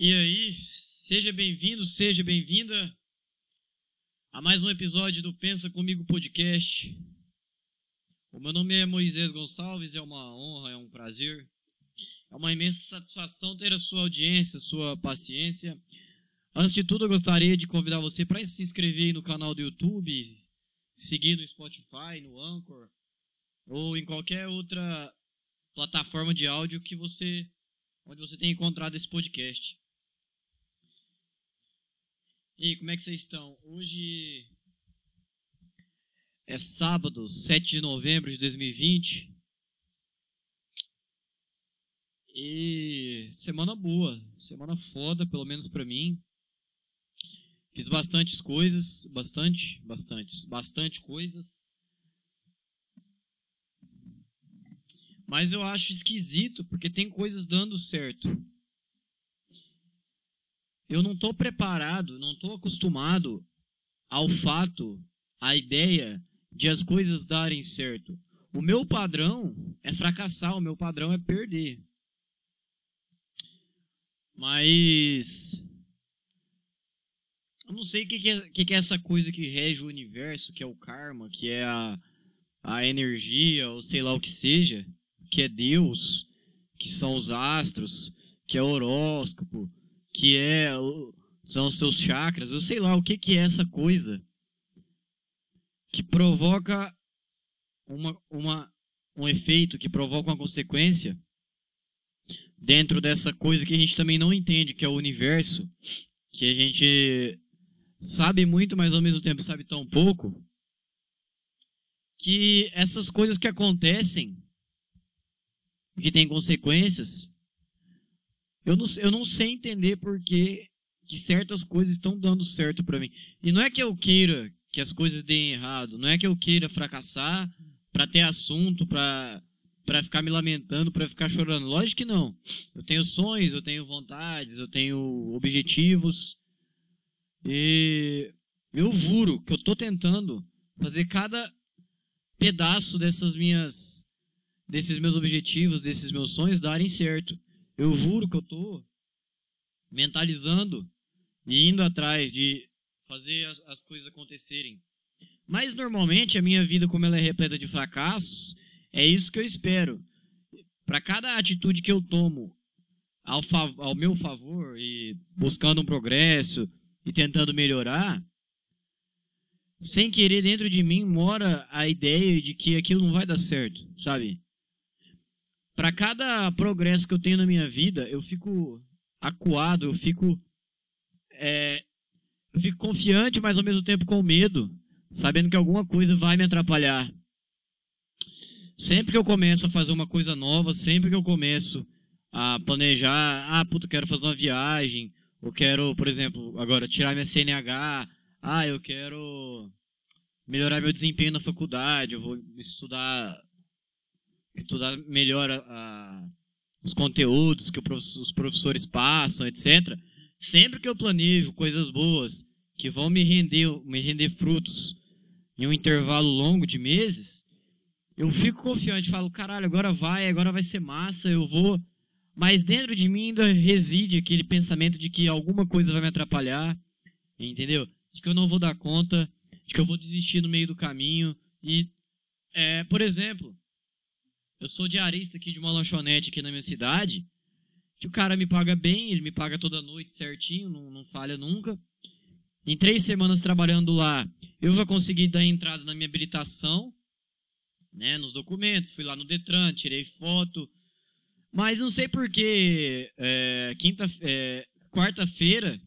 E aí, seja bem-vindo, seja bem-vinda a mais um episódio do Pensa Comigo Podcast. O meu nome é Moisés Gonçalves, é uma honra, é um prazer, é uma imensa satisfação ter a sua audiência, sua paciência. Antes de tudo, eu gostaria de convidar você para se inscrever no canal do YouTube, seguir no Spotify, no Anchor ou em qualquer outra plataforma de áudio que você onde você tenha encontrado esse podcast. E como é que vocês estão? Hoje é sábado, 7 de novembro de 2020. E semana boa, semana foda, pelo menos para mim. Fiz bastantes coisas, bastante, bastantes, bastante coisas. Mas eu acho esquisito porque tem coisas dando certo eu não estou preparado, não estou acostumado ao fato, à ideia de as coisas darem certo. O meu padrão é fracassar, o meu padrão é perder. Mas. Eu não sei o que, que, é, que, é essa coisa que rege o universo, que é o karma, que é a, a energia, ou sei lá o que seja, que é Deus, que são os astros, que é horóscopo, que é são os seus chakras, eu sei lá o que, que é essa coisa que provoca uma, uma, um efeito, que provoca uma consequência dentro dessa coisa que a gente também não entende, que é o universo, que a gente sabe muito, mas ao mesmo tempo sabe tão pouco, que essas coisas que acontecem, que têm consequências, eu não, eu não sei entender por que, certas coisas estão dando certo para mim. E não é que eu queira que as coisas deem errado, não é que eu queira fracassar para ter assunto, para para ficar me lamentando, para ficar chorando. Lógico que não. Eu tenho sonhos, eu tenho vontades, eu tenho objetivos. E eu juro que eu tô tentando fazer cada pedaço dessas minhas desses meus objetivos, desses meus sonhos darem certo. Eu juro que eu tô mentalizando e indo atrás de fazer as, as coisas acontecerem. Mas normalmente a minha vida, como ela é repleta de fracassos, é isso que eu espero. Para cada atitude que eu tomo ao, ao meu favor e buscando um progresso e tentando melhorar, sem querer dentro de mim mora a ideia de que aquilo não vai dar certo, sabe? Para cada progresso que eu tenho na minha vida, eu fico acuado, eu fico é, eu fico confiante, mas ao mesmo tempo com medo, sabendo que alguma coisa vai me atrapalhar. Sempre que eu começo a fazer uma coisa nova, sempre que eu começo a planejar, ah, puta, quero fazer uma viagem, ou quero, por exemplo, agora tirar minha CNH, ah, eu quero melhorar meu desempenho na faculdade, eu vou estudar estudar melhor a, a, os conteúdos que os professores passam, etc. Sempre que eu planejo coisas boas que vão me render, me render frutos em um intervalo longo de meses, eu fico confiante, falo, caralho, agora vai, agora vai ser massa, eu vou. Mas dentro de mim ainda reside aquele pensamento de que alguma coisa vai me atrapalhar, entendeu? De que eu não vou dar conta, de que eu vou desistir no meio do caminho. E, é, por exemplo, eu sou diarista aqui de uma lanchonete aqui na minha cidade, que o cara me paga bem, ele me paga toda noite certinho, não, não falha nunca. Em três semanas trabalhando lá, eu já consegui dar entrada na minha habilitação, né, nos documentos, fui lá no Detran, tirei foto, mas não sei porquê, é, quinta, é, quarta-feira,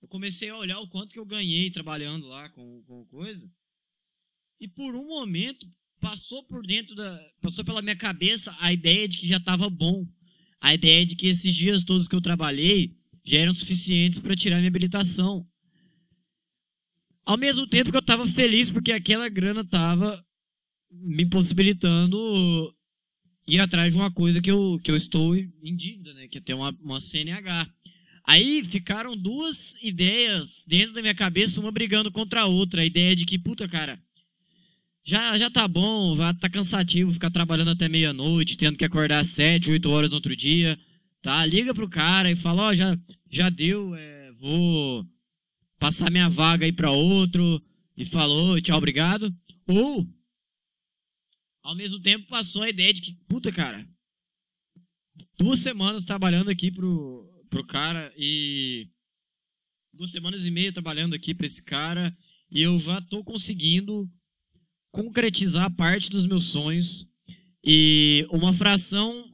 eu comecei a olhar o quanto que eu ganhei trabalhando lá com, com coisa, e por um momento passou por dentro da. Passou pela minha cabeça a ideia de que já estava bom. A ideia de que esses dias todos que eu trabalhei já eram suficientes para tirar minha habilitação. Ao mesmo tempo que eu estava feliz porque aquela grana estava me possibilitando ir atrás de uma coisa que eu, que eu estou em dívida, né? Que é ter uma, uma CNH. Aí ficaram duas ideias dentro da minha cabeça, uma brigando contra a outra. A ideia de que, puta, cara, já, já tá bom, tá cansativo ficar trabalhando até meia-noite, tendo que acordar às 7, 8 horas no outro dia. tá? Liga pro cara e fala, ó, já, já deu, é, vou passar minha vaga aí para outro e falou, tchau, obrigado. Ou, ao mesmo tempo, passou a ideia de que, puta, cara, duas semanas trabalhando aqui pro, pro cara e duas semanas e meia trabalhando aqui para esse cara e eu já tô conseguindo concretizar parte dos meus sonhos e uma fração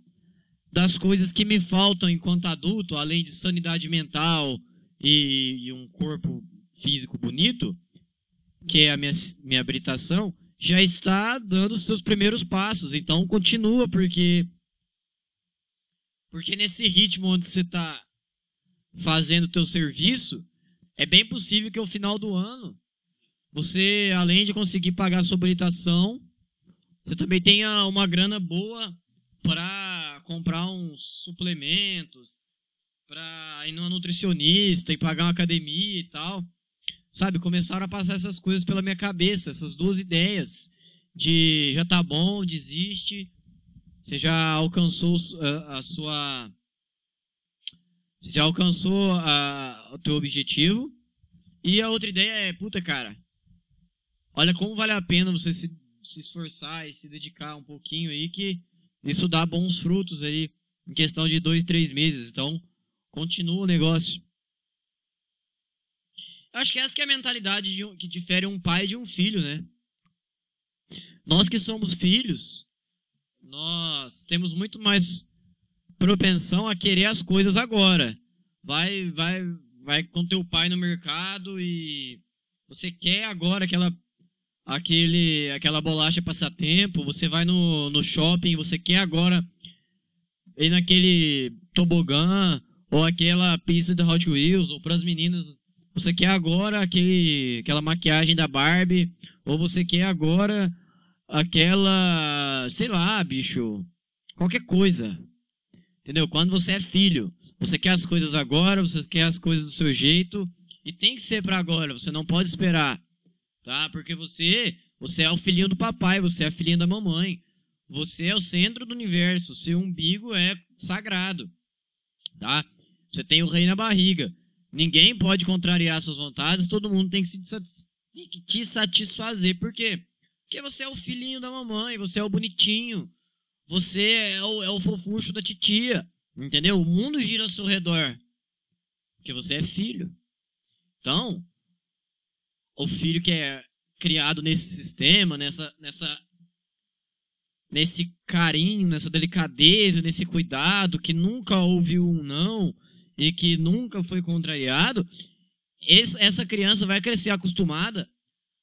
das coisas que me faltam enquanto adulto, além de sanidade mental e, e um corpo físico bonito, que é a minha, minha habilitação, já está dando os seus primeiros passos. Então continua, porque porque nesse ritmo onde você está fazendo o teu serviço, é bem possível que ao final do ano você, além de conseguir pagar a sua habilitação, você também tenha uma grana boa para comprar uns suplementos, para ir numa nutricionista e pagar uma academia e tal. Sabe, começaram a passar essas coisas pela minha cabeça, essas duas ideias de já tá bom, desiste, você já alcançou a, sua você já alcançou a, o teu objetivo. E a outra ideia é, puta, cara, olha como vale a pena você se, se esforçar e se dedicar um pouquinho aí, que isso dá bons frutos aí em questão de dois, três meses. Então, continua o negócio. Eu acho que essa que é a mentalidade um, que difere um pai de um filho, né? Nós que somos filhos, nós temos muito mais propensão a querer as coisas agora. Vai, vai, vai com teu pai no mercado e você quer agora aquela aquele aquela bolacha passatempo, você vai no, no shopping, você quer agora ir naquele tobogã ou aquela pista da Hot Wheels ou para as meninas, você quer agora aquele aquela maquiagem da Barbie ou você quer agora aquela, sei lá, bicho, qualquer coisa. Entendeu? Quando você é filho, você quer as coisas agora, você quer as coisas do seu jeito e tem que ser para agora, você não pode esperar, tá? Porque você, você é o filhinho do papai, você é a filhinha da mamãe. Você é o centro do universo, seu umbigo é sagrado, tá? Você tem o rei na barriga. Ninguém pode contrariar suas vontades, todo mundo tem que, se, te satisfazer. Por quê? Porque você é o filhinho da mamãe, você é o bonitinho, você é o, é o fofucho da titia. Entendeu? O mundo gira ao seu redor. Porque você é filho. Então, o filho que é criado nesse sistema, nessa, nessa, nesse carinho, nessa delicadeza, nesse cuidado, que nunca ouviu um não e que nunca foi contrariado, esse, essa criança vai crescer acostumada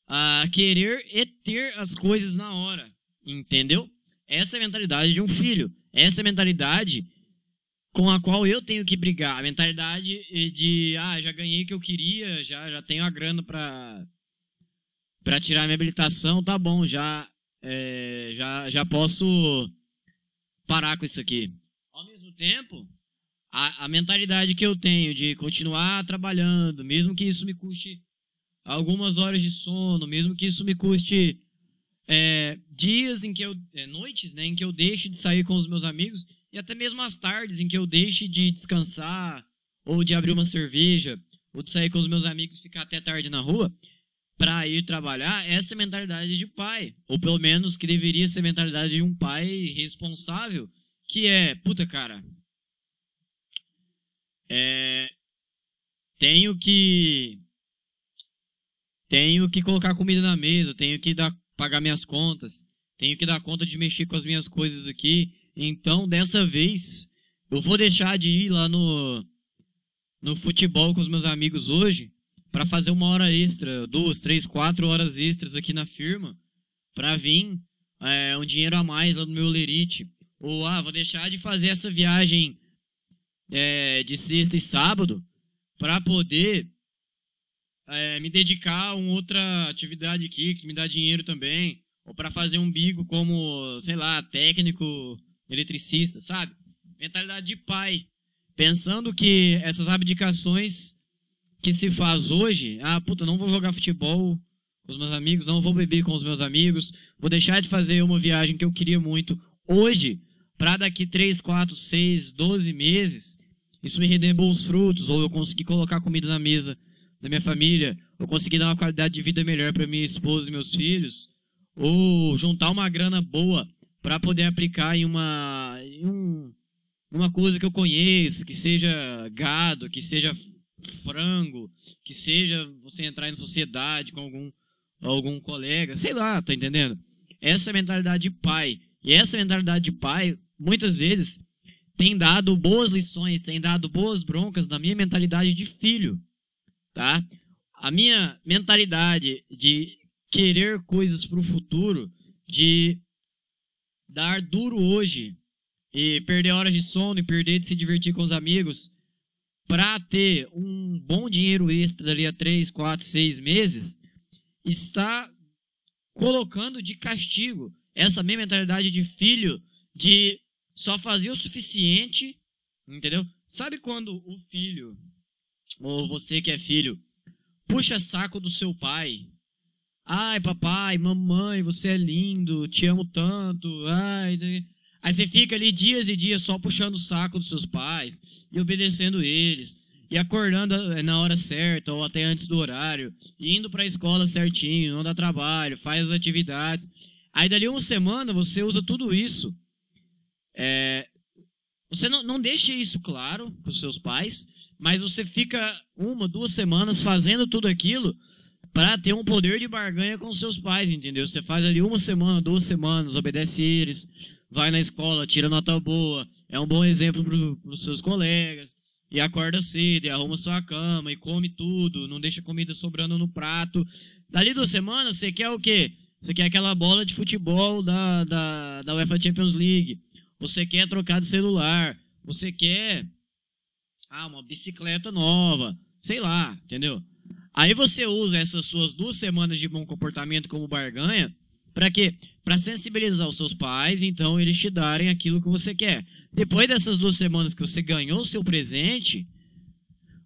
a querer e ter as coisas na hora. Entendeu? Essa é a mentalidade de um filho. Essa é a mentalidade com a qual eu tenho que brigar. A mentalidade de, ah, já ganhei o que eu queria, já, já tenho a grana para para tirar minha habilitação, tá bom, já, é, já, já posso parar com isso aqui. Ao mesmo tempo, a, a mentalidade que eu tenho de continuar trabalhando, mesmo que isso me custe algumas horas de sono, mesmo que isso me custe é, dias em que eu, é, noites, né, em que eu deixe de sair com os meus amigos e até mesmo as tardes em que eu deixe de descansar ou de abrir uma cerveja ou de sair com os meus amigos e ficar até tarde na rua para ir trabalhar, essa é mentalidade de pai, ou pelo menos que deveria ser a mentalidade de um pai responsável, que é, puta cara, é, tenho que tenho que colocar comida na mesa, tenho que dar, pagar minhas contas, tenho que dar conta de mexer com as minhas coisas aqui. Então, dessa vez, eu vou deixar de ir lá no, no futebol com os meus amigos hoje para fazer uma hora extra, duas, três, quatro horas extras aqui na firma, para vir é, um dinheiro a mais lá no meu lerite. Ou, ah, vou deixar de fazer essa viagem é, de sexta e sábado para poder é, me dedicar a uma outra atividade aqui que me dá dinheiro também, ou para fazer um bico como, sei lá, técnico, eletricista, sabe? Mentalidade de pai. Pensando que essas abdicações que se faz hoje, ah, puta, não vou jogar futebol com os meus amigos, não vou beber com os meus amigos, vou deixar de fazer uma viagem que eu queria muito hoje para daqui 3, 4, 6, 12 meses, isso me render bons frutos, ou eu conseguir colocar comida na mesa da minha família, ou conseguir dar uma qualidade de vida melhor para minha esposa e meus filhos, ou juntar uma grana boa para poder aplicar em uma em um, uma coisa que eu conheço, que seja gado, que seja frango, que seja você entrar em sociedade com algum algum colega, sei lá, tá entendendo? Essa mentalidade de pai. E essa mentalidade de pai, muitas vezes, tem dado boas lições, tem dado boas broncas na minha mentalidade de filho, tá? A minha mentalidade de querer coisas para o futuro, de dar duro hoje e perder horas de sono e perder de se divertir com os amigos para ter um bom dinheiro extra dali a 3, 4, 6 meses, está colocando de castigo essa minha mentalidade de filho de só fazer o suficiente, entendeu? Sabe quando o filho, ou você que é filho, puxa saco do seu pai Ai, papai, mamãe, você é lindo, te amo tanto. Ai, né? Aí você fica ali dias e dias só puxando o saco dos seus pais e obedecendo eles e acordando eh, na hora certa ou até antes do horário, indo para a escola certinho, não dá trabalho, faz as atividades. Aí dali uma semana você usa tudo isso. É, você não, não deixa isso claro para os seus pais, mas você fica uma, duas semanas fazendo tudo aquilo para ter um poder de barganha com seus pais, entendeu? Você faz ali uma semana, duas semanas, obedece eles, vai na escola, tira nota boa, é um bom exemplo para os seus colegas, e acorda cedo, e arruma sua cama, e come tudo, não deixa comida sobrando no prato. Dali duas semanas, você quer o quê? Você quer aquela bola de futebol da, da, da UEFA Champions League. Você quer trocar de celular. Você quer ah, uma bicicleta nova. Sei lá, entendeu? Aí você usa essas suas duas semanas de bom comportamento como barganha para quê? Para sensibilizar os seus pais, então eles te darem aquilo que você quer. Depois dessas duas semanas que você ganhou o seu presente,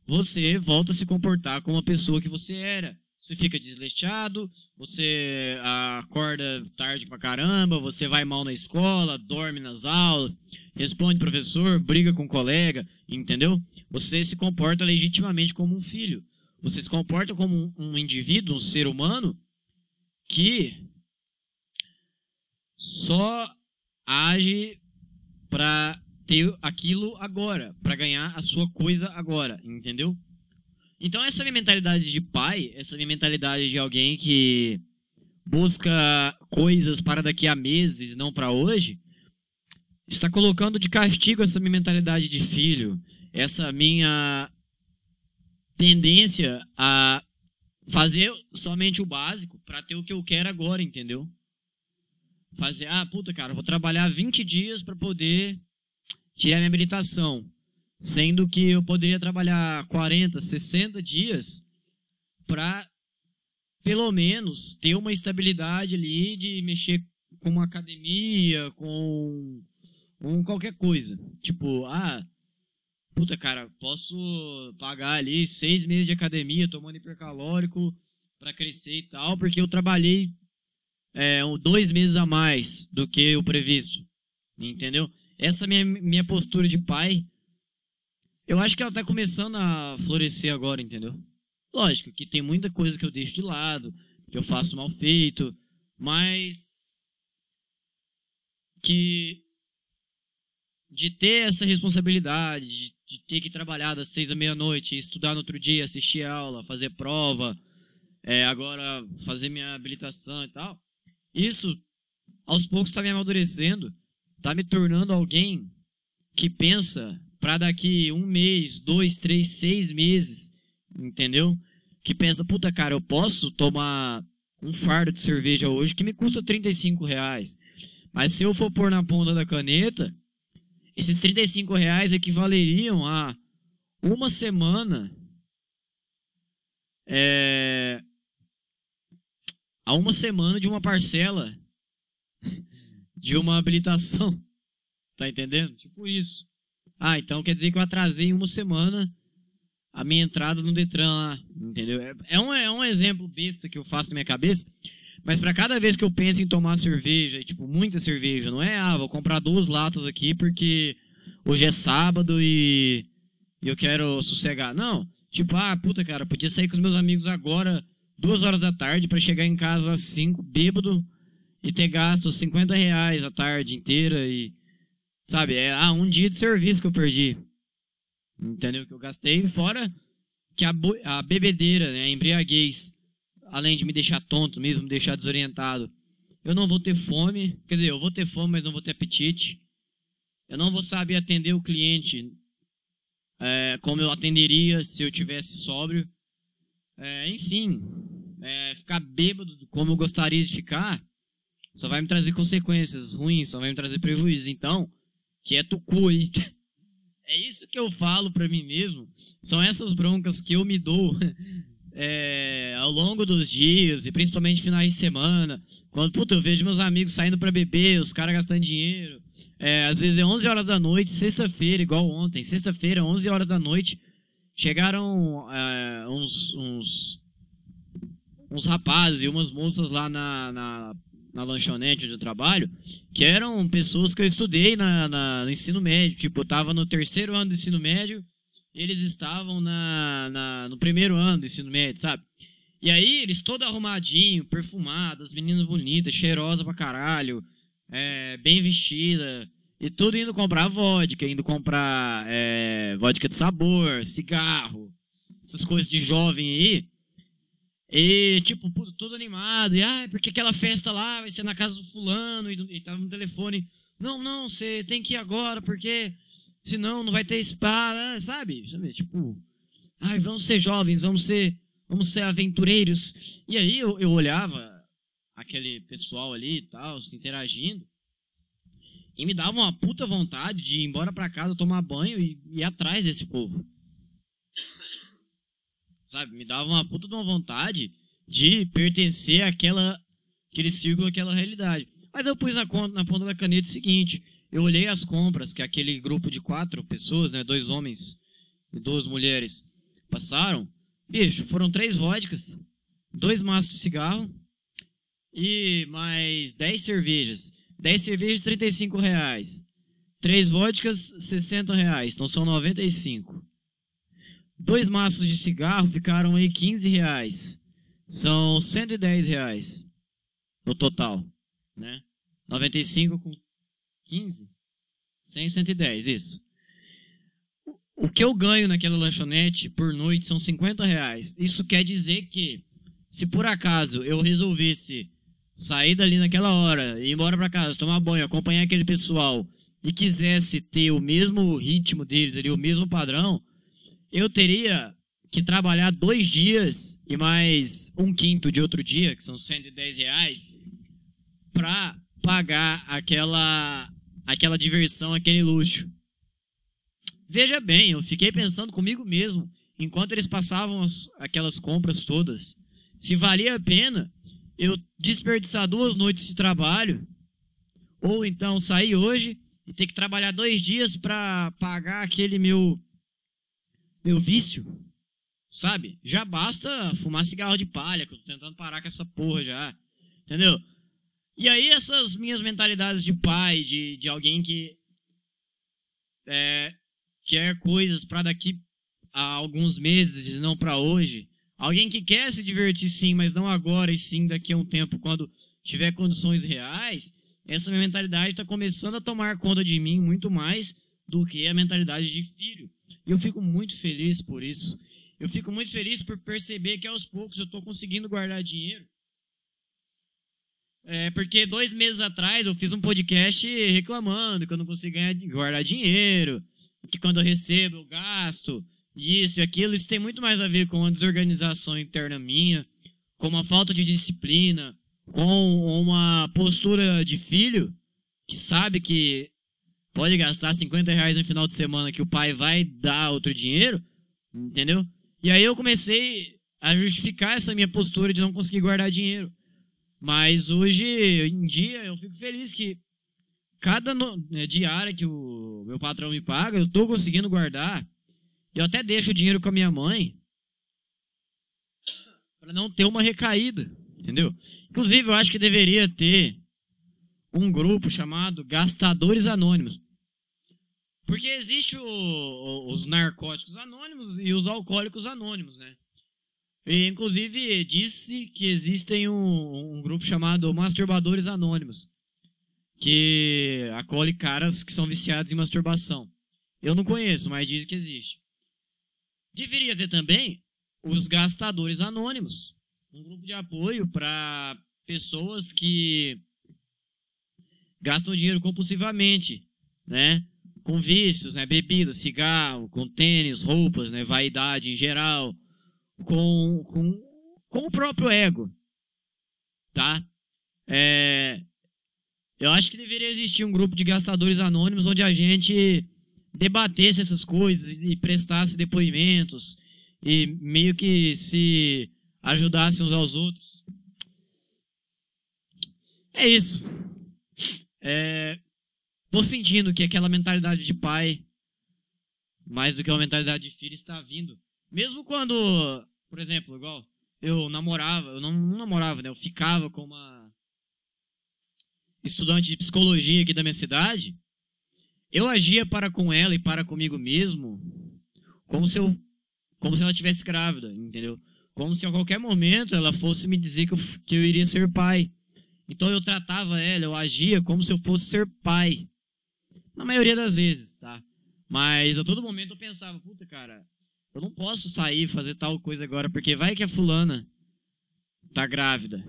você volta a se comportar como a pessoa que você era. Você fica desleixado, você acorda tarde pra caramba, você vai mal na escola, dorme nas aulas, responde professor, briga com colega, entendeu? Você se comporta legitimamente como um filho. Você se comporta como um indivíduo, um ser humano, que só age para ter aquilo agora, para ganhar a sua coisa agora, entendeu? Então essa minha mentalidade de pai, essa minha mentalidade de alguém que busca coisas para daqui a meses, não para hoje, está colocando de castigo essa minha mentalidade de filho, essa minha tendência a fazer somente o básico para ter o que eu quero agora, entendeu? Fazer, ah, puta, cara, vou trabalhar 20 dias para poder tirar minha habilitação, sendo que eu poderia trabalhar 40, 60 dias para pelo menos ter uma estabilidade ali de mexer com uma academia, com, com qualquer coisa. Tipo, ah, puta, cara, posso pagar ali seis meses de academia tomando hipercalórico para crescer e tal, porque eu trabalhei é, dois meses a mais do que o previsto. Entendeu? Essa minha, minha postura de pai, eu acho que ela tá começando a florescer agora, entendeu? Lógico que tem muita coisa que eu deixo de lado, que eu faço mal feito, mas que de ter essa responsabilidade, de de ter que trabalhar das seis à meia-noite, estudar no outro dia, assistir aula, fazer prova, é, agora fazer minha habilitação e tal. Isso, aos poucos, está me amadurecendo, está me tornando alguém que pensa para daqui um mês, dois, três, seis meses, entendeu? Que pensa, puta cara, eu posso tomar um fardo de cerveja hoje que me custa 35 reais. Mas se eu for pôr na ponta da caneta, esses 35 reais equivaleriam a uma semana é, a uma semana de uma parcela de uma habilitação. Tá entendendo? Tipo isso. Ah, então quer dizer que eu atrasei uma semana a minha entrada no Detran lá. Entendeu? É, é um, é um exemplo besta que eu faço na minha cabeça. Mas para cada vez que eu penso em tomar cerveja, tipo, muita cerveja, não é, ah, vou comprar duas latas aqui porque hoje é sábado e eu quero sossegar. Não, tipo, ah, puta, cara, podia sair com os meus amigos agora, duas horas da tarde, para chegar em casa às cinco, bêbado, e ter gasto 50 reais a tarde inteira e, sabe, é, ah, um dia de serviço que eu perdi. Entendeu? Que eu gastei, fora que a, a bebedeira, né, a embriaguez, além de me deixar tonto mesmo, me deixar desorientado, eu não vou ter fome, quer dizer, eu vou ter fome, mas não vou ter apetite. Eu não vou saber atender o cliente é, como eu atenderia se eu tivesse sóbrio. É, enfim, é, ficar bêbado como eu gostaria de ficar só vai me trazer consequências ruins, só vai me trazer prejuízos. Então, quieto o cu aí. É isso que eu falo para mim mesmo. São essas broncas que eu me dou é, ao longo dos dias, e principalmente finais de semana. Quando, puta, eu vejo meus amigos saindo para beber, os caras gastando dinheiro. É, às vezes é 11 horas da noite, sexta-feira, igual ontem. Sexta-feira, 11 horas da noite, chegaram é, uns, uns, uns rapazes e umas moças lá na, na, na lanchonete onde eu trabalho, que eram pessoas que eu estudei na, na, no ensino médio. Tipo, eu tava no terceiro ano do ensino médio, eles estavam na, na, no primeiro ano do ensino médio, sabe? E aí, eles todos arrumadinhos, perfumados, meninas bonitas, cheirosas pra caralho, é, bem vestida, e tudo indo comprar vodka, indo comprar é, vodka de sabor, cigarro, essas coisas de jovem aí. E, tipo, tudo animado. E, ah, porque aquela festa lá vai ser na casa do fulano. E, e tava no telefone. Não, não, você tem que ir agora, porque senão não vai ter spa, sabe? sabe? Tipo, ai, vamos ser jovens, vamos ser, vamos ser aventureiros. E aí eu, eu olhava aquele pessoal ali e tal, se interagindo. E me dava uma puta vontade de ir embora pra casa, tomar banho e ir atrás desse povo. Sabe? Me dava uma puta de uma vontade de pertencer àquela, àquele círculo, àquela realidade. Mas eu pus na, na ponta da caneta o seguinte: eu olhei as compras que aquele grupo de quatro pessoas, né, dois homens e duas mulheres, passaram. Bicho, foram três vodkas, dois maços de cigarro e mais dez cervejas. 10 cervejas, 35 reais. 3 vodkas, 60 reais. Então são 95. Dois maços de cigarro ficaram aí 15 reais. São 110 reais no total, né? 95 com 15? 100, 110, isso. O que eu ganho naquela lanchonete por noite são 50 reais. Isso quer dizer que, se por acaso eu resolvesse sair dali naquela hora, ir embora para casa, tomar banho, acompanhar aquele pessoal e quisesse ter o mesmo ritmo deles ali, o mesmo padrão, eu teria que trabalhar dois dias e mais um quinto de outro dia, que são 110 reais, para pagar aquela, aquela diversão, aquele luxo. Veja bem, eu fiquei pensando comigo mesmo, enquanto eles passavam as, aquelas compras todas, se valia a pena eu desperdiçar duas noites de trabalho, ou então sair hoje e ter que trabalhar dois dias para pagar aquele meu meu vício, sabe? Já basta fumar cigarro de palha, que eu tô tentando parar com essa porra já, entendeu? E aí essas minhas mentalidades de pai, de, de alguém que é, quer coisas para daqui a alguns meses não para hoje, Alguém que quer se divertir sim, mas não agora e sim daqui a um tempo, quando tiver condições reais, essa minha mentalidade está começando a tomar conta de mim muito mais do que a mentalidade de filho. E eu fico muito feliz por isso. Eu fico muito feliz por perceber que aos poucos eu estou conseguindo guardar dinheiro. É, porque dois meses atrás eu fiz um podcast reclamando que eu não consigo ganhar, guardar dinheiro, que quando eu recebo eu gasto, isso e aquilo, isso tem muito mais a ver com a desorganização interna minha, com uma falta de disciplina, com uma postura de filho que sabe que pode gastar 50 reais no final de semana que o pai vai dar outro dinheiro, entendeu? E aí eu comecei a justificar essa minha postura de não conseguir guardar dinheiro. Mas hoje em dia eu fico feliz que cada no, né, diária que o meu patrão me paga, eu estou conseguindo guardar eu até deixo o dinheiro com a minha mãe para não ter uma recaída. Entendeu? Inclusive, eu acho que deveria ter um grupo chamado Gastadores Anônimos. Porque existe o, os narcóticos anônimos e os alcoólicos anônimos, né? Inclusive, disse que existem um, um grupo chamado Masturbadores Anônimos, que acolhe caras que são viciados em masturbação. Eu não conheço, mas diz que existe. Deveria ter também os Gastadores Anônimos, um grupo de apoio para pessoas que gastam dinheiro compulsivamente, né? Com vícios, né? Bebida, cigarro, com tênis, roupas, né? Vaidade em geral, com, com, com o próprio ego, tá? É, eu acho que deveria existir um grupo de gastadores anônimos onde a gente debatesse essas coisas e prestasse depoimentos e meio que se ajudasse uns aos outros. É isso. É, tô sentindo que aquela mentalidade de pai, mais do que uma mentalidade de filho, está vindo. Mesmo quando, por exemplo, igual eu namorava, eu não, não namorava, né? Eu ficava com uma estudante de psicologia aqui da minha cidade. Eu agia para com ela e para comigo mesmo como se eu como se ela tivesse grávida, entendeu? Como se a qualquer momento ela fosse me dizer que eu, que eu iria ser pai. Então eu tratava ela, eu agia como se eu fosse ser pai. Na maioria das vezes, tá? Mas a todo momento eu pensava, puta, cara, eu não posso sair fazer tal coisa agora, porque vai que a fulana tá grávida.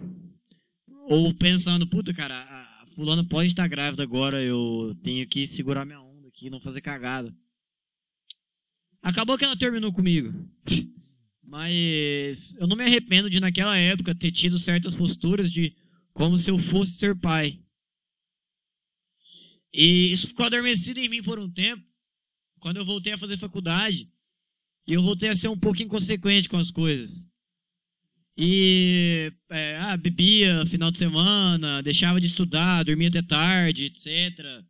Ou pensando, puta, cara, a fulana pode estar grávida agora, eu tenho que segurar minha onda aqui, não fazer cagada. Acabou que ela terminou comigo. Mas eu não me arrependo de, naquela época, ter tido certas posturas de como se eu fosse ser pai. E isso ficou adormecido em mim por um tempo. Quando eu voltei a fazer faculdade, e eu voltei a ser um pouco inconsequente com as coisas. E é, ah, bebia final de semana, deixava de estudar, dormia até tarde, etc.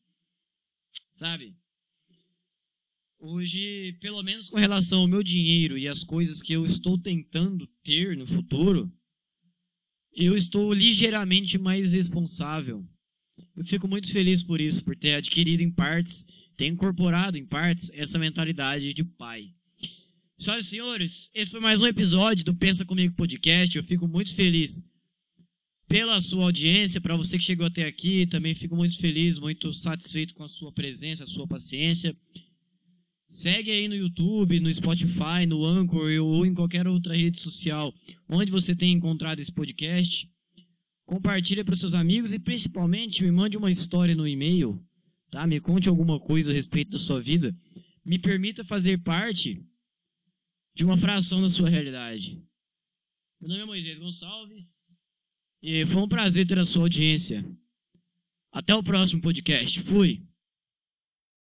Sabe? Hoje, pelo menos com relação ao meu dinheiro e as coisas que eu estou tentando ter no futuro, eu estou ligeiramente mais responsável. Eu fico muito feliz por isso, por ter adquirido em partes, ter incorporado em partes essa mentalidade de pai. Senhoras e senhores, esse foi mais um episódio do Pensa Comigo Podcast. Eu fico muito feliz pela sua audiência, para você que chegou até aqui, também fico muito feliz, muito satisfeito com a sua presença, a sua paciência. Segue aí no YouTube, no Spotify, no Anchor ou em qualquer outra rede social onde você tem encontrado esse podcast. Compartilhe para os seus amigos e principalmente me mande uma história no e-mail, tá? Me conte alguma coisa a respeito da sua vida. Me permita fazer parte de uma fração da sua realidade. Meu nome é Moisés Gonçalves e foi um prazer ter a sua audiência. Até o próximo podcast. Fui.